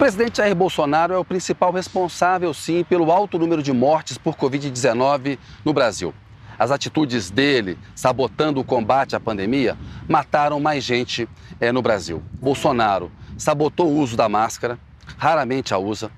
presidente Jair Bolsonaro é o principal responsável, sim, pelo alto número de mortes por Covid-19 no Brasil. As atitudes dele, sabotando o combate à pandemia, mataram mais gente é, no Brasil. Bolsonaro sabotou o uso da máscara, raramente a usa,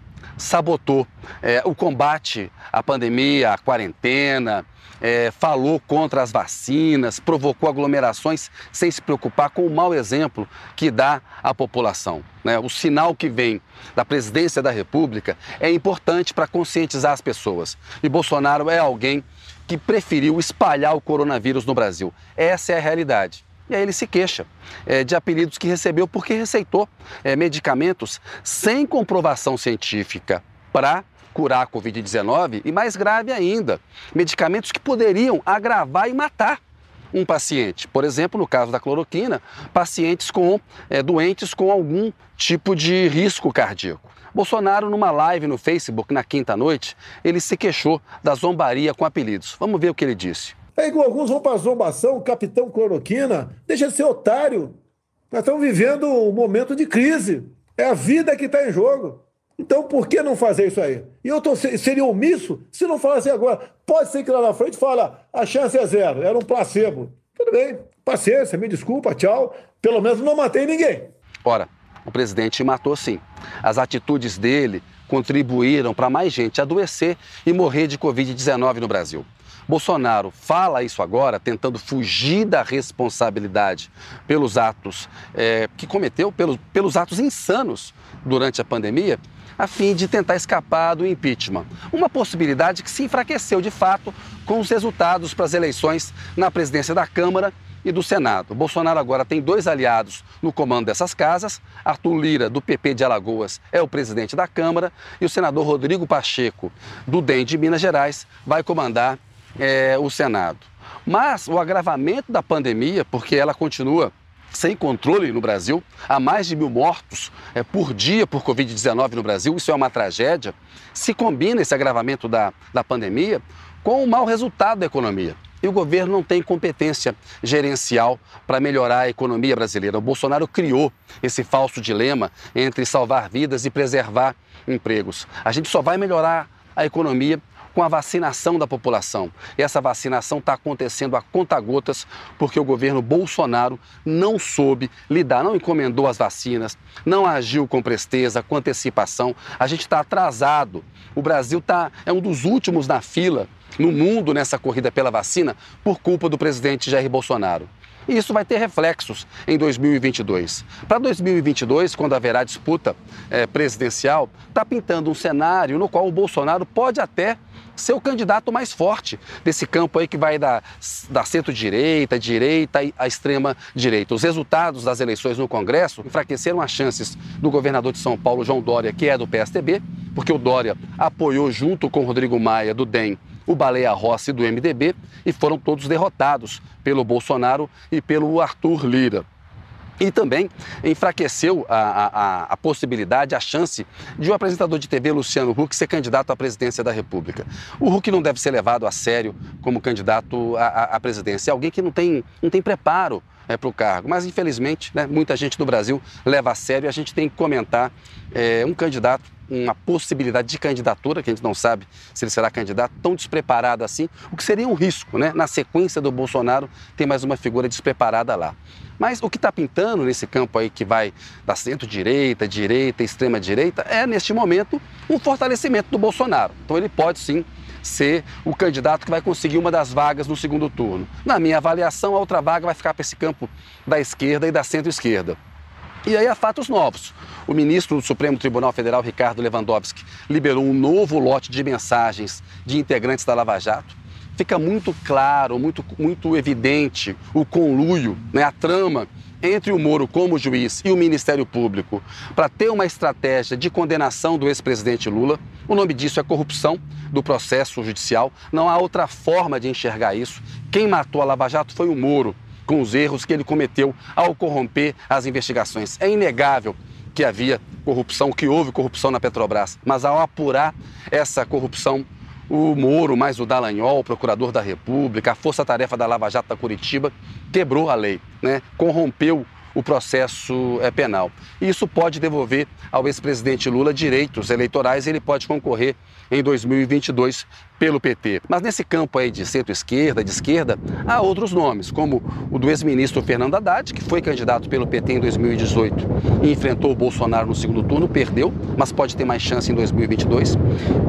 sabotou é, o combate à pandemia, à quarentena, é, falou contra as vacinas, provocou aglomerações sem se preocupar com o mau exemplo que dá à população. Né? O sinal que vem da presidência da República é importante para conscientizar as pessoas. E Bolsonaro é alguém que preferiu espalhar o coronavírus no Brasil. Essa é a realidade. E aí ele se queixa é, de apelidos que recebeu porque receitou é, medicamentos sem comprovação científica para curar a Covid-19 e, mais grave ainda, medicamentos que poderiam agravar e matar um paciente. Por exemplo, no caso da cloroquina, pacientes com é, doentes com algum tipo de risco cardíaco. Bolsonaro, numa live no Facebook na quinta noite, ele se queixou da zombaria com apelidos. Vamos ver o que ele disse. É igual alguns vão para a zombação, capitão cloroquina, deixa de ser otário. Nós estamos vivendo um momento de crise. É a vida que está em jogo. Então, por que não fazer isso aí? E eu tô, seria omisso se não falasse agora. Pode ser que lá na frente fala, a chance é zero, era um placebo. Tudo bem, paciência, me desculpa, tchau. Pelo menos não matei ninguém. Ora, o presidente matou sim. As atitudes dele contribuíram para mais gente adoecer e morrer de Covid-19 no Brasil. Bolsonaro fala isso agora, tentando fugir da responsabilidade pelos atos é, que cometeu, pelos, pelos atos insanos durante a pandemia, a fim de tentar escapar do impeachment. Uma possibilidade que se enfraqueceu de fato com os resultados para as eleições na presidência da Câmara e do Senado. Bolsonaro agora tem dois aliados no comando dessas casas. Arthur Lira, do PP de Alagoas, é o presidente da Câmara e o senador Rodrigo Pacheco, do DEM de Minas Gerais, vai comandar é, o Senado. Mas o agravamento da pandemia, porque ela continua sem controle no Brasil, há mais de mil mortos é, por dia por Covid-19 no Brasil, isso é uma tragédia. Se combina esse agravamento da, da pandemia com o mau resultado da economia. E o governo não tem competência gerencial para melhorar a economia brasileira. O Bolsonaro criou esse falso dilema entre salvar vidas e preservar empregos. A gente só vai melhorar a economia com a vacinação da população. Essa vacinação está acontecendo a conta-gotas porque o governo Bolsonaro não soube lidar, não encomendou as vacinas, não agiu com presteza, com antecipação. A gente está atrasado. O Brasil tá, é um dos últimos na fila no mundo nessa corrida pela vacina por culpa do presidente Jair Bolsonaro. E isso vai ter reflexos em 2022. Para 2022, quando haverá disputa é, presidencial, está pintando um cenário no qual o Bolsonaro pode até ser o candidato mais forte desse campo aí que vai da, da centro-direita, direita a extrema-direita. Os resultados das eleições no Congresso enfraqueceram as chances do governador de São Paulo, João Dória, que é do PSTB, porque o Dória apoiou junto com Rodrigo Maia, do DEM, o Baleia Rossi, do MDB, e foram todos derrotados pelo Bolsonaro e pelo Arthur Lira. E também enfraqueceu a, a, a, possibilidade, a chance de o apresentador de TV, Luciano Huck, ser candidato à presidência da República. O Huck não deve ser levado a sério como candidato à, à presidência. É alguém que não tem, não tem preparo é, para o cargo. Mas, infelizmente, né, muita gente no Brasil leva a sério e a gente tem que comentar é, um candidato uma possibilidade de candidatura, que a gente não sabe se ele será candidato, tão despreparado assim, o que seria um risco, né? Na sequência do Bolsonaro, tem mais uma figura despreparada lá. Mas o que está pintando nesse campo aí que vai da centro-direita, direita, extrema-direita, é, neste momento, um fortalecimento do Bolsonaro. Então ele pode sim ser o candidato que vai conseguir uma das vagas no segundo turno. Na minha avaliação, a outra vaga vai ficar para esse campo da esquerda e da centro-esquerda. E aí há fatos novos. O ministro do Supremo Tribunal Federal, Ricardo Lewandowski, liberou um novo lote de mensagens de integrantes da Lava Jato. Fica muito claro, muito, muito evidente o conluio, né, a trama entre o Moro como juiz e o Ministério Público para ter uma estratégia de condenação do ex-presidente Lula. O nome disso é corrupção do processo judicial. Não há outra forma de enxergar isso. Quem matou a Lava Jato foi o Moro com os erros que ele cometeu ao corromper as investigações. É inegável que havia corrupção, que houve corrupção na Petrobras, mas ao apurar essa corrupção, o Moro, mais o Dallagnol, o procurador da República, a Força Tarefa da Lava Jato da Curitiba, quebrou a lei, né? corrompeu o processo é, penal. E isso pode devolver ao ex-presidente Lula direitos eleitorais e ele pode concorrer em 2022 pelo PT. Mas nesse campo aí de centro-esquerda, de esquerda, há outros nomes, como o do ex-ministro Fernando Haddad, que foi candidato pelo PT em 2018 e enfrentou o Bolsonaro no segundo turno, perdeu, mas pode ter mais chance em 2022.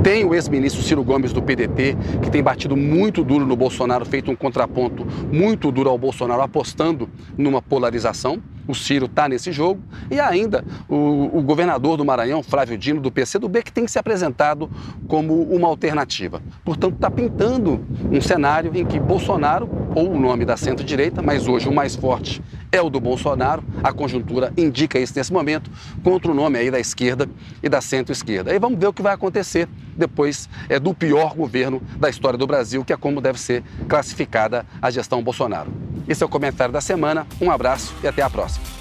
Tem o ex-ministro Ciro Gomes do PDT, que tem batido muito duro no Bolsonaro, feito um contraponto muito duro ao Bolsonaro, apostando numa polarização. O Ciro está nesse jogo. E ainda o, o, governador do Maranhão, Flávio Dino, do PCdoB, que tem se apresentado como uma alternativa. Portanto, está pintando um cenário em que Bolsonaro, ou o nome da centro-direita, mas hoje o mais forte é o do Bolsonaro, a conjuntura indica isso nesse momento, contra o nome aí da esquerda e da centro-esquerda. Aí vamos ver o que vai acontecer depois é, do pior governo da história do Brasil, que é como deve ser classificada a gestão Bolsonaro. Esse é o comentário da semana, um abraço e até a próxima.